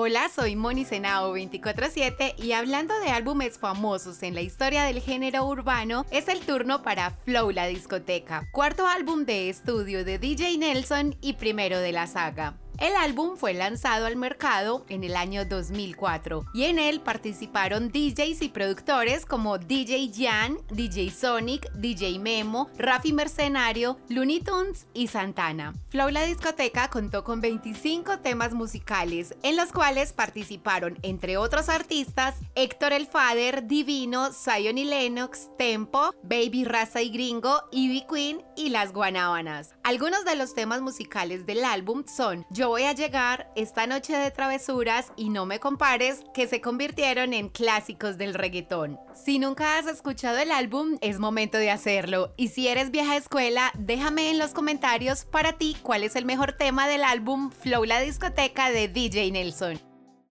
Hola, soy Moni Senao 247 y hablando de álbumes famosos en la historia del género urbano, es el turno para Flow la discoteca, cuarto álbum de estudio de DJ Nelson y primero de la saga. El álbum fue lanzado al mercado en el año 2004 y en él participaron DJs y productores como DJ Jan, DJ Sonic, DJ Memo, Rafi Mercenario, Looney Tunes y Santana. Flow La Discoteca contó con 25 temas musicales en los cuales participaron entre otros artistas Héctor El Fader, Divino, Zion y Lennox, Tempo, Baby Raza y Gringo, Ivy Queen y Las Guanábanas. Algunos de los temas musicales del álbum son Yo voy a llegar esta noche de travesuras y no me compares que se convirtieron en clásicos del reggaetón. Si nunca has escuchado el álbum, es momento de hacerlo. Y si eres vieja escuela, déjame en los comentarios para ti cuál es el mejor tema del álbum Flow la discoteca de DJ Nelson.